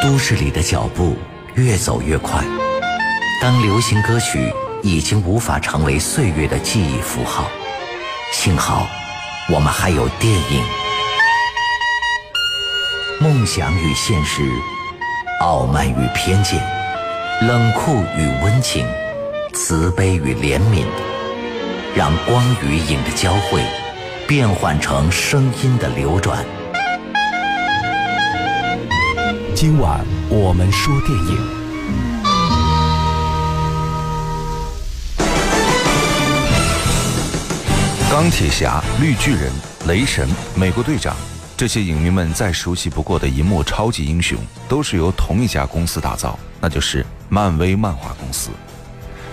都市里的脚步越走越快，当流行歌曲已经无法成为岁月的记忆符号，幸好我们还有电影。梦想与现实，傲慢与偏见，冷酷与温情，慈悲与怜悯，让光与影的交汇变换成声音的流转。今晚我们说电影。钢铁侠、绿巨人、雷神、美国队长，这些影迷们再熟悉不过的银幕超级英雄，都是由同一家公司打造，那就是漫威漫画公司。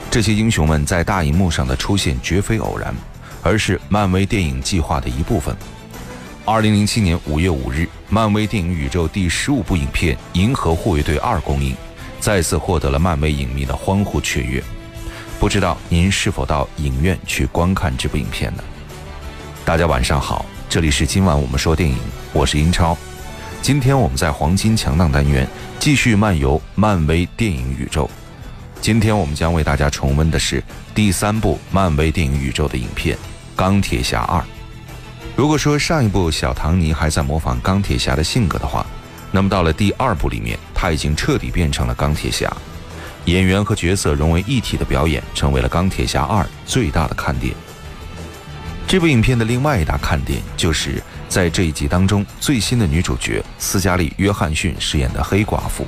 这些英雄们在大荧幕上的出现绝非偶然，而是漫威电影计划的一部分。二零零七年五月五日，漫威电影宇宙第十五部影片《银河护卫队二》公映，再次获得了漫威影迷的欢呼雀跃。不知道您是否到影院去观看这部影片呢？大家晚上好，这里是今晚我们说电影，我是英超。今天我们在黄金强档单元继续漫游漫威电影宇宙。今天我们将为大家重温的是第三部漫威电影宇宙的影片《钢铁侠二》。如果说上一部小唐尼还在模仿钢铁侠的性格的话，那么到了第二部里面，他已经彻底变成了钢铁侠。演员和角色融为一体的表演，成为了钢铁侠二最大的看点。这部影片的另外一大看点，就是在这一集当中最新的女主角斯嘉丽·约翰逊饰演的黑寡妇。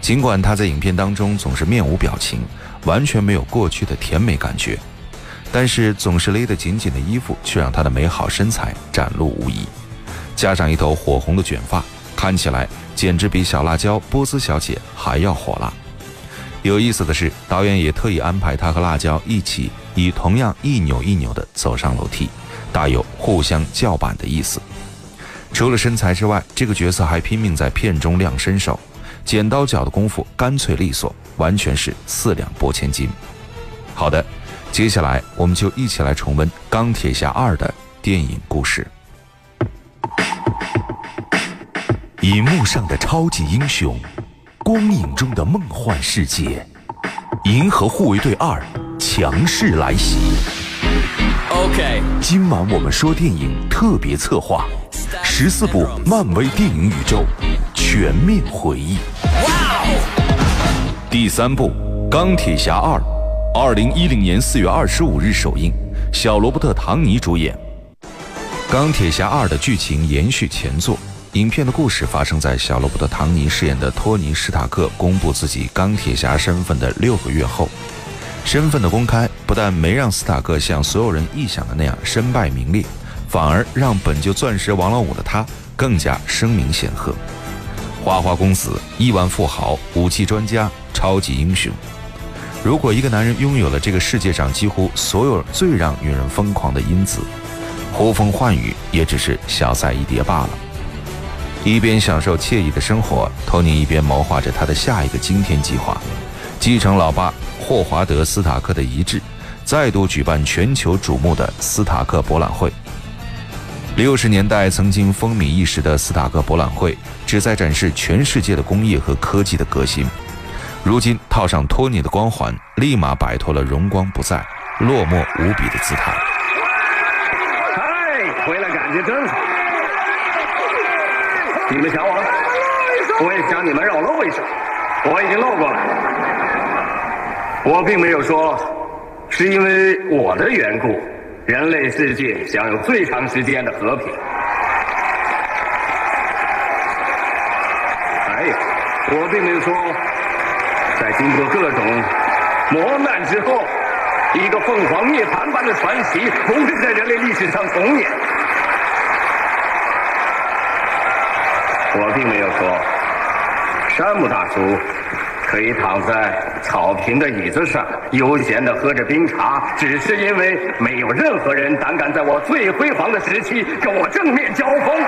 尽管她在影片当中总是面无表情，完全没有过去的甜美感觉。但是总是勒得紧紧的衣服，却让她的美好身材展露无遗。加上一头火红的卷发，看起来简直比小辣椒波斯小姐还要火辣。有意思的是，导演也特意安排她和辣椒一起，以同样一扭一扭地走上楼梯，大有互相叫板的意思。除了身材之外，这个角色还拼命在片中亮身手，剪刀脚的功夫干脆利索，完全是四两拨千斤。好的。接下来，我们就一起来重温《钢铁侠二》的电影故事。银幕上的超级英雄，光影中的梦幻世界，《银河护卫队二》强势来袭。OK，今晚我们说电影特别策划，十四部漫威电影宇宙全面回忆。哇哦！第三部《钢铁侠二》。二零一零年四月二十五日首映，小罗伯特·唐尼主演。《钢铁侠二》的剧情延续前作，影片的故事发生在小罗伯特·唐尼饰演的托尼·史塔克公布自己钢铁侠身份的六个月后。身份的公开不但没让斯塔克像所有人臆想的那样身败名裂，反而让本就钻石王老五的他更加声名显赫。花花公子、亿万富豪、武器专家、超级英雄。如果一个男人拥有了这个世界上几乎所有最让女人疯狂的因子，呼风唤雨也只是小菜一碟罢了。一边享受惬意的生活，托尼一边谋划着他的下一个惊天计划：继承老爸霍华德·斯塔克的遗志，再度举办全球瞩目的斯塔克博览会。六十年代曾经风靡一时的斯塔克博览会，旨在展示全世界的工业和科技的革新。如今套上托尼的光环，立马摆脱了荣光不再、落寞无比的姿态。嗨，回来感觉真好。你们想我，我也想你们绕了为什么？我已经露过了。我并没有说，是因为我的缘故，人类世界享有最长时间的和平。还有，我并没有说。在经过各种磨难之后，一个凤凰涅槃般的传奇不会在人类历史上重演。我并没有说，山姆大叔可以躺在草坪的椅子上悠闲的喝着冰茶，只是因为没有任何人胆敢在我最辉煌的时期跟我正面交锋。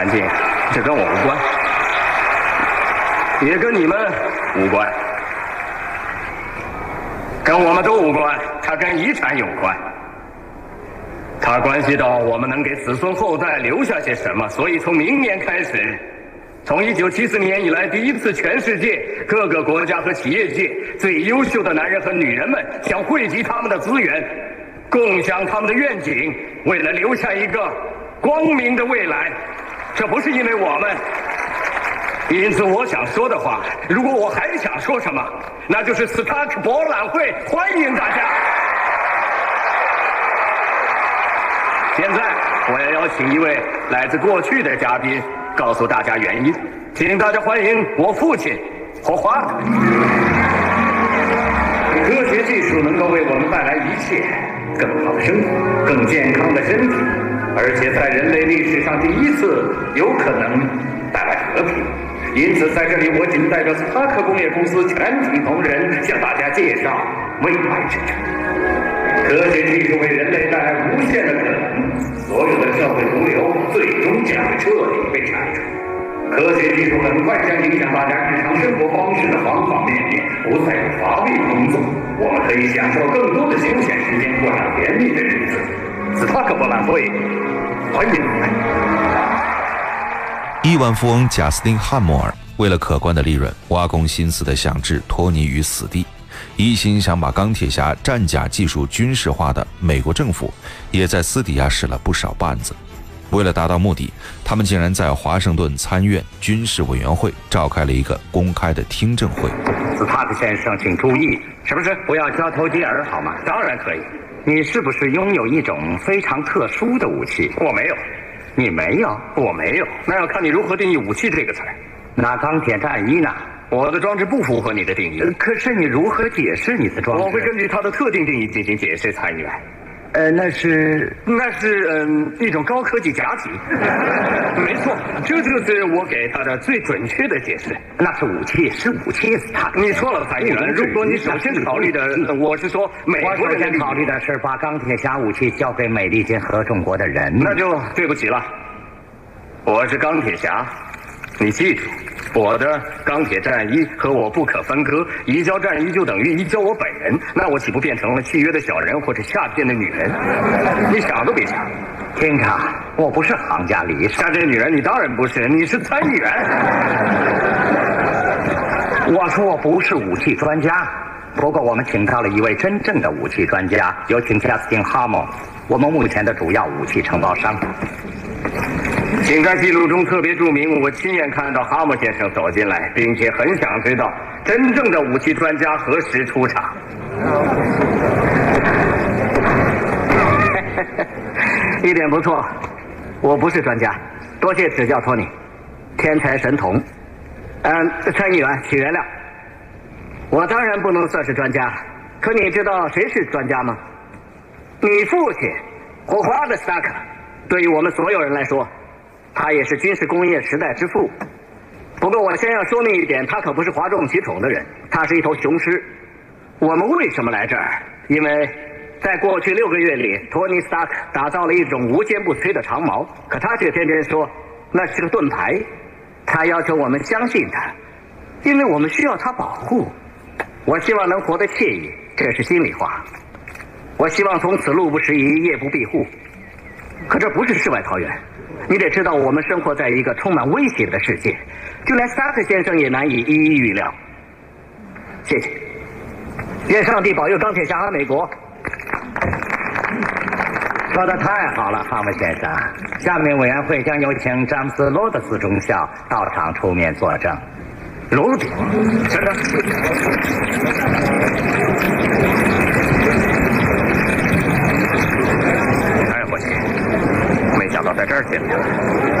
安静，这跟我无关，也跟你们无关，跟我们都无关。它跟遗产有关，它关系到我们能给子孙后代留下些什么。所以从明年开始，从一九七四年以来第一次，全世界各个国家和企业界最优秀的男人和女人们想汇集他们的资源，共享他们的愿景，为了留下一个光明的未来。这不是因为我们。因此，我想说的话，如果我还想说什么，那就是斯塔克博览会欢迎大家。现在，我要邀请一位来自过去的嘉宾，告诉大家原因。请大家欢迎我父亲霍华。科学技术能够为我们带来一切：更好的生活、更健康的身体，而且在人类历史上第一次有可能带来和平。因此，在这里，我仅代表斯塔克工业公司全体同仁向大家介绍未来之城。科学技术为人类带来无限的可能，所有的社会毒瘤最终将会彻底被铲除。科学技术很快将影响大家日常生活方式的方方面面，不再有乏味工作，我们可以享受更多的休闲时间，过上甜蜜的日子。斯帕克博览会，欢迎。亿万富翁贾斯汀·汉默尔为了可观的利润，挖空心思的想置托尼于死地，一心想把钢铁侠战甲技术军事化的美国政府，也在私底下使了不少绊子。为了达到目的，他们竟然在华盛顿参院军事委员会召开了一个公开的听证会。斯塔克先生，请注意，是不是不要交头接耳，好吗？当然可以。你是不是拥有一种非常特殊的武器？我没有。你没有，我没有，那要看你如何定义“武器”这个词儿。那钢铁战衣呢？我的装置不符合你的定义。可是你如何解释你的装置？我会根据它的特定定义进行解释，参议员。呃，那是那是嗯一种高科技假体，没错，这就是我给他的最准确的解释。那是武器，是武器，他你错了，参议员。如果你首先考虑的，我是说美国首先考虑的是把钢铁侠武器交给美利坚合众国的人，那就对不起了。我是钢铁侠，你记住。我的钢铁战衣和我不可分割，移交战衣就等于移交我本人，那我岂不变成了契约的小人或者下贱的女人？你想都别想！厅长，我不是行家里手下贱女人，你当然不是，你是参议员。我说我不是武器专家，不过我们请到了一位真正的武器专家，有请贾斯汀·哈蒙，我们目前的主要武器承包商。请在记录中特别注明，我亲眼看到哈姆先生走进来，并且很想知道真正的武器专家何时出场。一点不错，我不是专家，多谢指教，托尼，天才神童。嗯，参议员，请原谅，我当然不能算是专家。可你知道谁是专家吗？你父亲，霍华德·斯塔克。对于我们所有人来说。他也是军事工业时代之父。不过，我先要说明一点，他可不是哗众取宠的人，他是一头雄狮。我们为什么来这儿？因为在过去六个月里，托尼·斯塔克打造了一种无坚不摧的长矛，可他却天天说那是个盾牌。他要求我们相信他，因为我们需要他保护。我希望能活得惬意，这是心里话。我希望从此路不拾遗，夜不闭户。可这不是世外桃源。你得知道，我们生活在一个充满威胁的世界，就连萨克先生也难以一一预料。谢谢，愿上帝保佑钢铁侠和美国。说的太好了，哈姆先生。下面委员会将有请詹姆斯·罗德斯中校到场出面作证。罗德，先生。在这儿见面，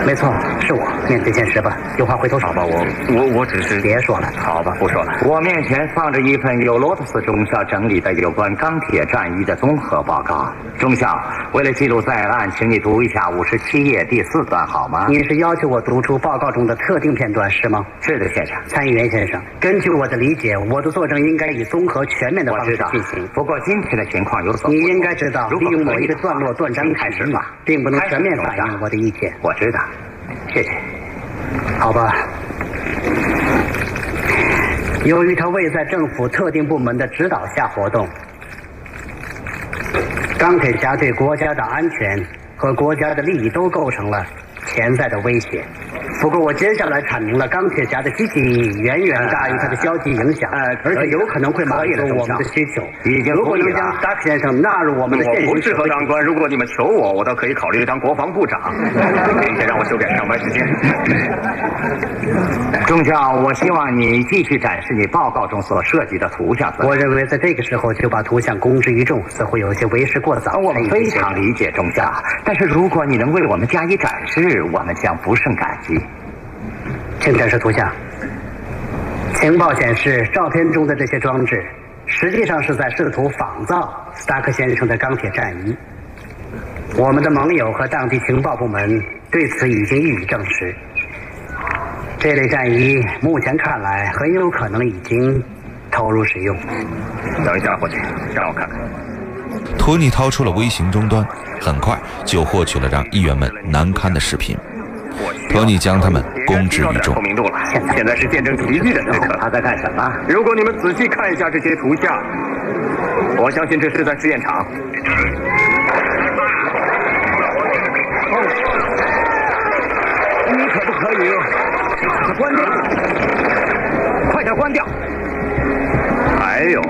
没错，是我。面对现实吧，有话回头说吧。我我我只是别说了，好吧，不说了。我面前放着一份由罗德斯中校整理的有关钢铁战役的综合报告。中校，为了记录在案，请你读一下五十七页第四段好吗？你是要求我读出报告中的特定片段是吗？是的，先生。参议员先生，根据我的理解，我的作证应该以综合全面的方式进行。不过今天的情况有所你应该知道，利用某一个段落断章开始嘛，并不能全面反映。我的意见，我知道，谢谢。好吧。由于他未在政府特定部门的指导下活动，钢铁侠对国家的安全和国家的利益都构成了潜在的威胁。不过，我接下来阐明了钢铁侠的积极意义远远大于他的消极影响，呃而且有可能会满足我们的需求。已经如果能将达克先生纳入我们的现我不适合当官，如果你们求我，我倒可以考虑当国防部长，并且让我修改上班时间。中校，我希望你继续展示你报告中所涉及的图像。我认为在这个时候就把图像公之于众，似乎有些为时过早。我们非常理解中校，但是如果你能为我们加以展示，我们将不胜感激。请展示图像。情报显示，照片中的这些装置实际上是在试图仿造斯达克先生的钢铁战衣。我们的盟友和当地情报部门对此已经予以证实。这类战衣目前看来很有可能已经投入使用。等一下，伙计，让我看看。托尼掏出了微型终端，很快就获取了让议员们难堪的视频。托尼将他们公之于众。现在是见证奇迹的时刻。他在干什么？如果你们仔细看一下这些图像，我相信这是在试验场。你可不可以把它关掉？快点关掉！还有。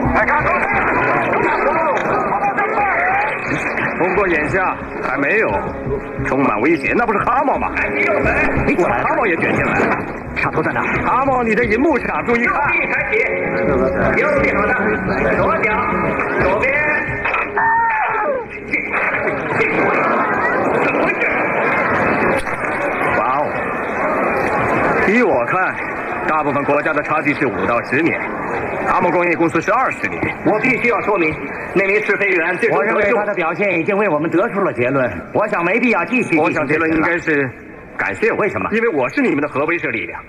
不过眼下还没有，充满威胁，那不是哈猫吗？你过来，哈猫也卷进来了。插头在哪？哈猫，你的银幕上注意看。开启。右脚的，左脚，左边。哇哦！依我看，大部分国家的差距是五到十年。阿莫工业公司是二十年。我必须要说明，那名试飞员，我认为他的表现已经为我们得出了结论。我想没必要继续。我想结论应该是感谢。为什么？因为我是你们的核威慑力量。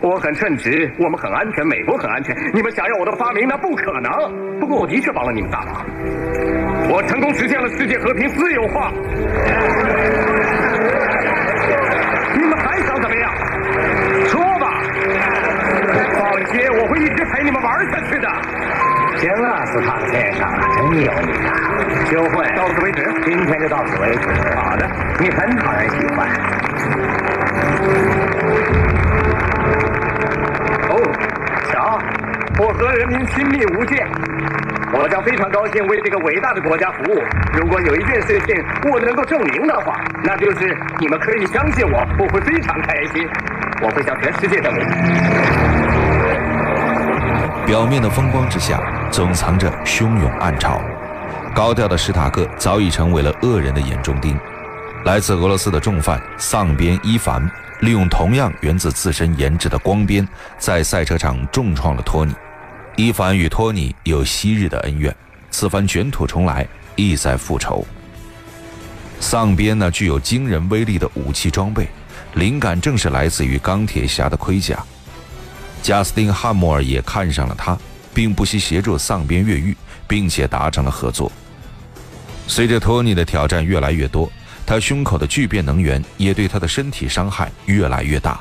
我很称职，我们很安全，美国很安全。你们想要我的发明，那不可能。不过我的确帮了你们大忙。我成功实现了世界和平私有化。你们还想怎么样？说吧。放心，我会一直陪你们玩下去的。行了，斯塔克先生，真有你啊！休会，到此为止。今天就到此为止。好的，你很讨人喜欢。哦，瞧，我和人民亲密无间，我将非常高兴为这个伟大的国家服务。如果有一件事情我能够证明的话，那就是你们可以相信我，我会非常开心。我会向全世界证明。表面的风光之下，总藏着汹涌暗潮。高调的史塔克早已成为了恶人的眼中钉。来自俄罗斯的重犯丧边伊凡，利用同样源自自身研制的光鞭，在赛车场重创了托尼。伊凡与托尼有昔日的恩怨，此番卷土重来，意在复仇。丧边那具有惊人威力的武器装备，灵感正是来自于钢铁侠的盔甲。贾斯汀·汉默尔也看上了他，并不惜协助丧边越狱，并且达成了合作。随着托尼的挑战越来越多，他胸口的聚变能源也对他的身体伤害越来越大。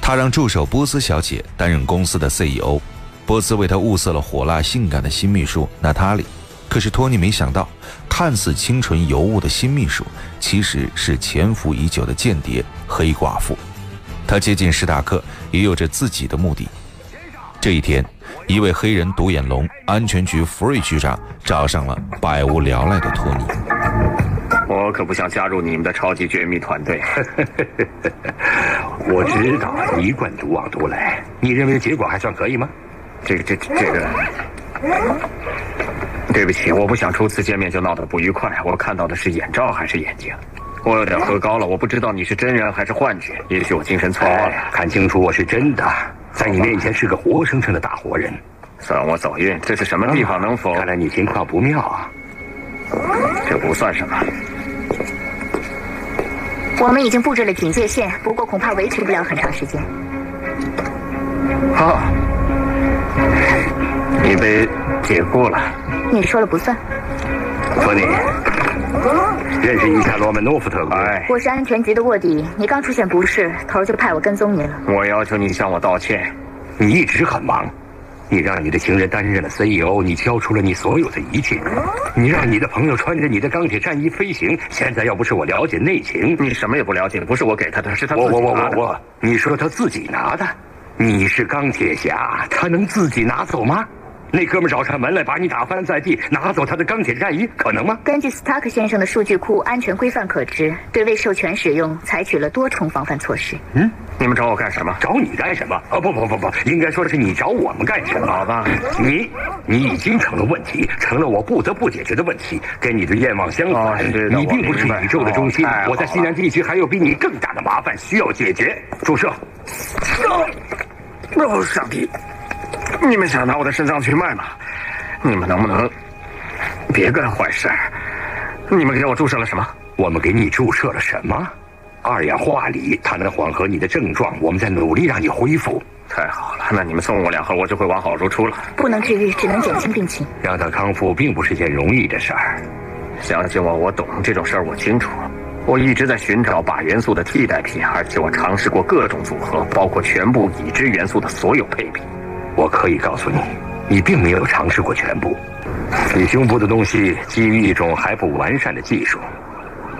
他让助手波斯小姐担任公司的 CEO，波斯为他物色了火辣性感的新秘书娜塔莉。可是托尼没想到，看似清纯尤物的新秘书，其实是潜伏已久的间谍黑寡妇。他接近史塔克也有着自己的目的。这一天，一位黑人独眼龙安全局福瑞局长找上了百无聊赖的托尼。我可不想加入你们的超级绝密团队。我知道一贯独往独来，你认为结果还算可以吗？这个、这、这个，对不起，我不想初次见面就闹得不愉快。我看到的是眼罩还是眼睛？我有点喝高了，我不知道你是真人还是幻觉。也许我精神错乱了。看清楚，我是真的，在你面前是个活生生的大活人。算我走运，这是什么地方？能否？看来你情况不妙啊。这不算什么。我们已经布置了警戒线，不过恐怕维持不了很长时间。好，你被解雇了。你说了不算。托尼，认识一下罗曼诺夫特工。我是安全局的卧底，你刚出现不适，头就派我跟踪你了。我要求你向我道歉。你一直很忙。你让你的情人担任了 CEO，你交出了你所有的一切。你让你的朋友穿着你的钢铁战衣飞行。现在要不是我了解内情，你什么也不了解。不是我给他的，是他自己我我我我我，你说他自己拿的？你是钢铁侠，他能自己拿走吗？那哥们找上门来，把你打翻在地，拿走他的钢铁战衣，可能吗？根据斯塔克先生的数据库安全规范可知，对未授权使用采取了多重防范措施。嗯，你们找我干什么？找你干什么？哦不不不不，应该说的是你找我们干什么？好吧，你你已经成了问题，成了我不得不解决的问题。跟你的愿望相反，你并不是宇宙的中心。我在西南地区还有比你更大的麻烦需要解决。注射。哦，上帝！你们想拿我的肾脏去卖吗？你们能不能别干坏事？你们给我注射了什么？我们给你注射了什么？二氧化锂，它能缓和你的症状。我们在努力让你恢复。太好了，那你们送我两盒，我就会完好如初了。不能治愈，只能减轻病情。让他康复并不是件容易的事儿。相信我，我懂这种事儿，我清楚。我一直在寻找靶元素的替代品，而且我尝试过各种组合，包括全部已知元素的所有配比。我可以告诉你，你并没有尝试过全部。你胸部的东西基于一种还不完善的技术，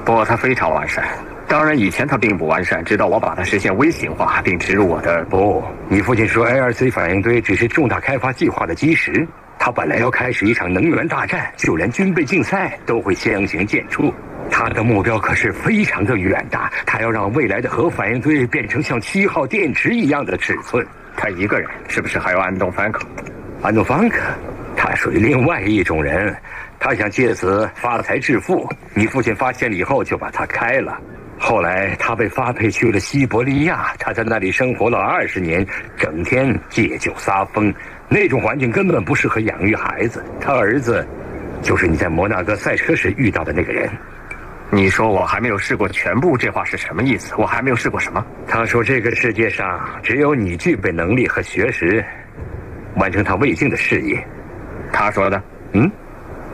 不过它非常完善。当然，以前它并不完善，直到我把它实现微型化并植入我的。不，你父亲说 ARC 反应堆只是重大开发计划的基石。他本来要开始一场能源大战，就连军备竞赛都会相形见绌。他的目标可是非常的远大，他要让未来的核反应堆变成像七号电池一样的尺寸。他一个人，是不是还有安东·范克？安东·范克，他属于另外一种人，他想借此发财致富。你父亲发现了以后，就把他开了。后来他被发配去了西伯利亚，他在那里生活了二十年，整天借酒撒疯，那种环境根本不适合养育孩子。他儿子，就是你在摩纳哥赛车时遇到的那个人。你说我还没有试过全部，这话是什么意思？我还没有试过什么？他说这个世界上只有你具备能力和学识，完成他未竟的事业。他说的。嗯，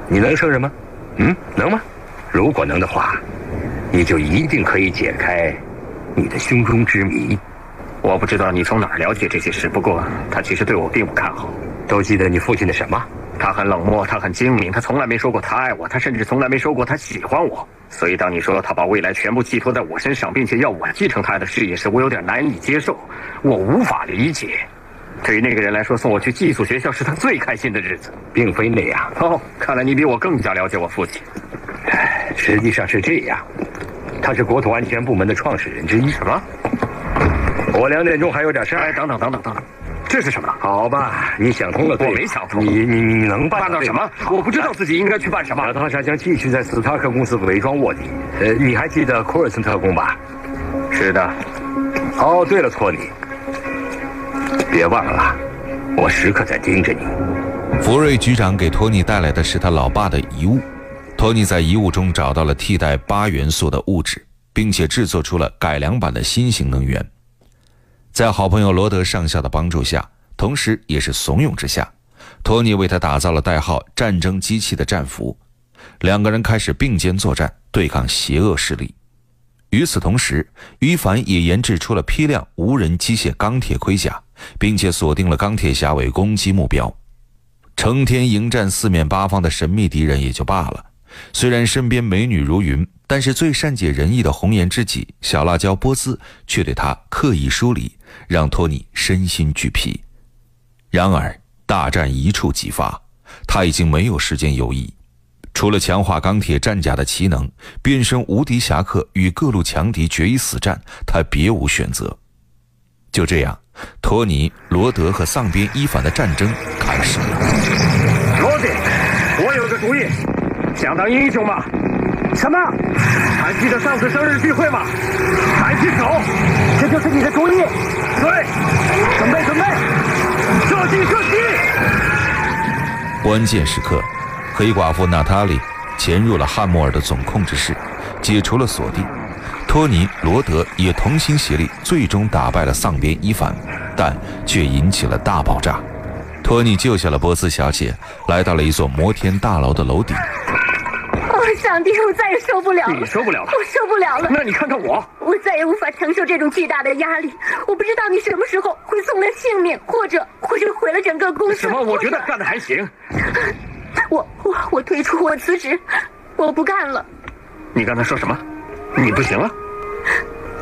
你能胜任吗？嗯，能吗？如果能的话，你就一定可以解开你的胸中之谜。我不知道你从哪儿了解这些事，不过他其实对我并不看好。都记得你父亲的什么？他很冷漠，他很精明，他从来没说过他爱我，他甚至从来没说过他喜欢我。所以，当你说他把未来全部寄托在我身上，并且要我继承他的事业时，我有点难以接受，我无法理解。对于那个人来说，送我去寄宿学校是他最开心的日子，并非那样。哦，看来你比我更加了解我父亲。实际上是这样，他是国土安全部门的创始人之一。什么？我两点钟还有点事儿。哎，等等等等等等。这是什么？好吧，你想通了。我没想通。你你你能办到什么？我不知道自己应该去办什么。他将继续在斯塔克公司伪装卧底。呃，你还记得库尔森特工吧？是的。哦，对了，托尼，别忘了，我时刻在盯着你。福瑞局长给托尼带来的是他老爸的遗物。托尼在遗物中找到了替代八元素的物质，并且制作出了改良版的新型能源。在好朋友罗德上校的帮助下，同时也是怂恿之下，托尼为他打造了代号“战争机器”的战俘。两个人开始并肩作战，对抗邪恶势力。与此同时，于凡也研制出了批量无人机械钢铁盔甲，并且锁定了钢铁侠为攻击目标。成天迎战四面八方的神秘敌人也就罢了，虽然身边美女如云，但是最善解人意的红颜知己小辣椒波斯却对他刻意疏离。让托尼身心俱疲。然而，大战一触即发，他已经没有时间犹豫。除了强化钢铁战甲的奇能，变身无敌侠客与各路强敌决一死战，他别无选择。就这样，托尼、罗德和丧边伊凡的战争开始了。罗德，我有个主意，想当英雄吗？什么？还记得上次生日聚会吗？抬起手，这就是你的主意。对，准备准备，射击射击！关键时刻，黑寡妇娜塔莉潜入了汉默尔的总控制室，解除了锁定。托尼、罗德也同心协力，最终打败了丧边伊凡，但却引起了大爆炸。托尼救下了波斯小姐，来到了一座摩天大楼的楼顶。上帝，我再也受不了了！你受不了了？我受不了了！那你看看我，我再也无法承受这种巨大的压力。我不知道你什么时候会送了性命，或者或者毁了整个公司。什么？我觉得干的还行。我我我退出，我辞职，我不干了。你刚才说什么？你不行了？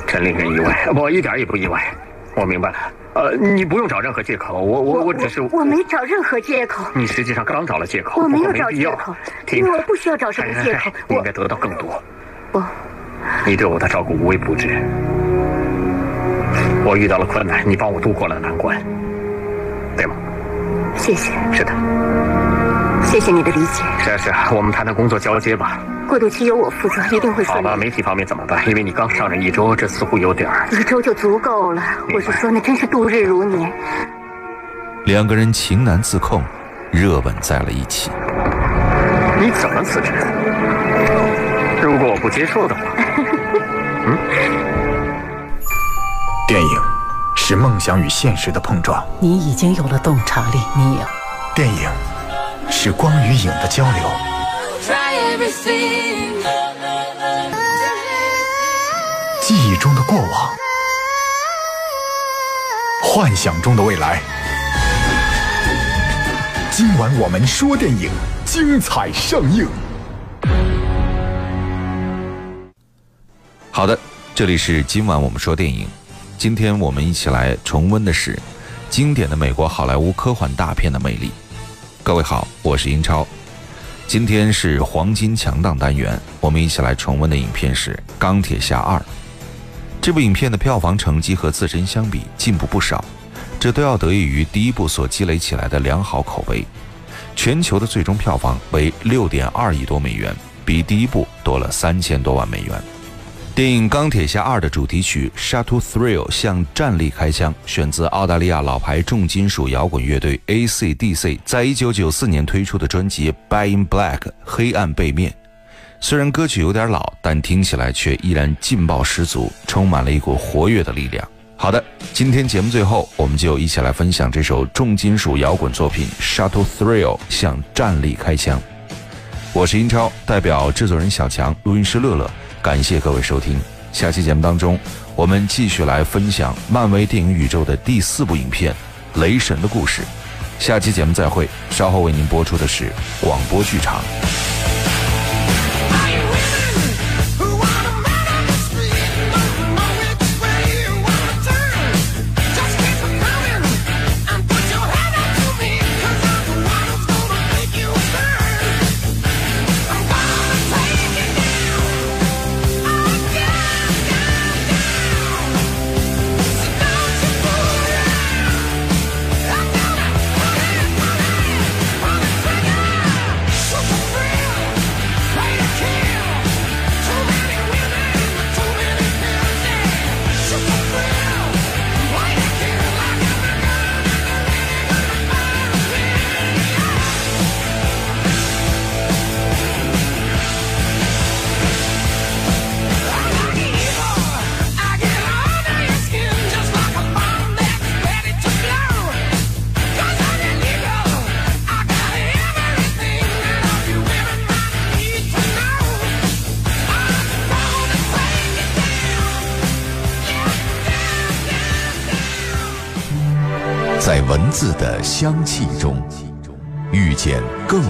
真令人意外，我一点也不意外。我明白了，呃，你不用找任何借口，我我我只是我没找任何借口。你实际上刚找了借口，我没有找借口，因为我不需要找什么借口。你应该得到更多。不，你对我的照顾无微不至。我遇到了困难，你帮我度过了难关，对吗？谢谢。是的。谢谢你的理解。是啊是啊，我们谈谈工作交接吧。过渡期由我负责，一定会顺利。好吧，媒体方面怎么办？因为你刚上任一周，这似乎有点儿。一周就足够了。我是说，那真是度日如年。两个人情难自控，热吻在了一起。你怎么辞职？如果我不接受的话，嗯？电影是梦想与现实的碰撞。你已经有了洞察力，你有。电影。是光与影的交流，记忆中的过往，幻想中的未来。今晚我们说电影，精彩上映。好的，这里是今晚我们说电影。今天我们一起来重温的是经典的美国好莱坞科幻大片的魅力。各位好，我是英超。今天是黄金强档单元，我们一起来重温的影片是《钢铁侠二》。这部影片的票房成绩和自身相比进步不少，这都要得益于第一部所积累起来的良好口碑。全球的最终票房为六点二亿多美元，比第一部多了三千多万美元。电影《钢铁侠二》的主题曲《Shut to Thrill》向战力开枪，选自澳大利亚老牌重金属摇滚乐队 AC/DC 在一九九四年推出的专辑《b y in Black》黑暗背面。虽然歌曲有点老，但听起来却依然劲爆十足，充满了一股活跃的力量。好的，今天节目最后，我们就一起来分享这首重金属摇滚作品《Shut to Thrill》向战力开枪。我是英超，代表制作人小强，录音师乐乐。感谢各位收听，下期节目当中，我们继续来分享漫威电影宇宙的第四部影片《雷神的故事》。下期节目再会，稍后为您播出的是广播剧场。在文字的香气中，遇见更。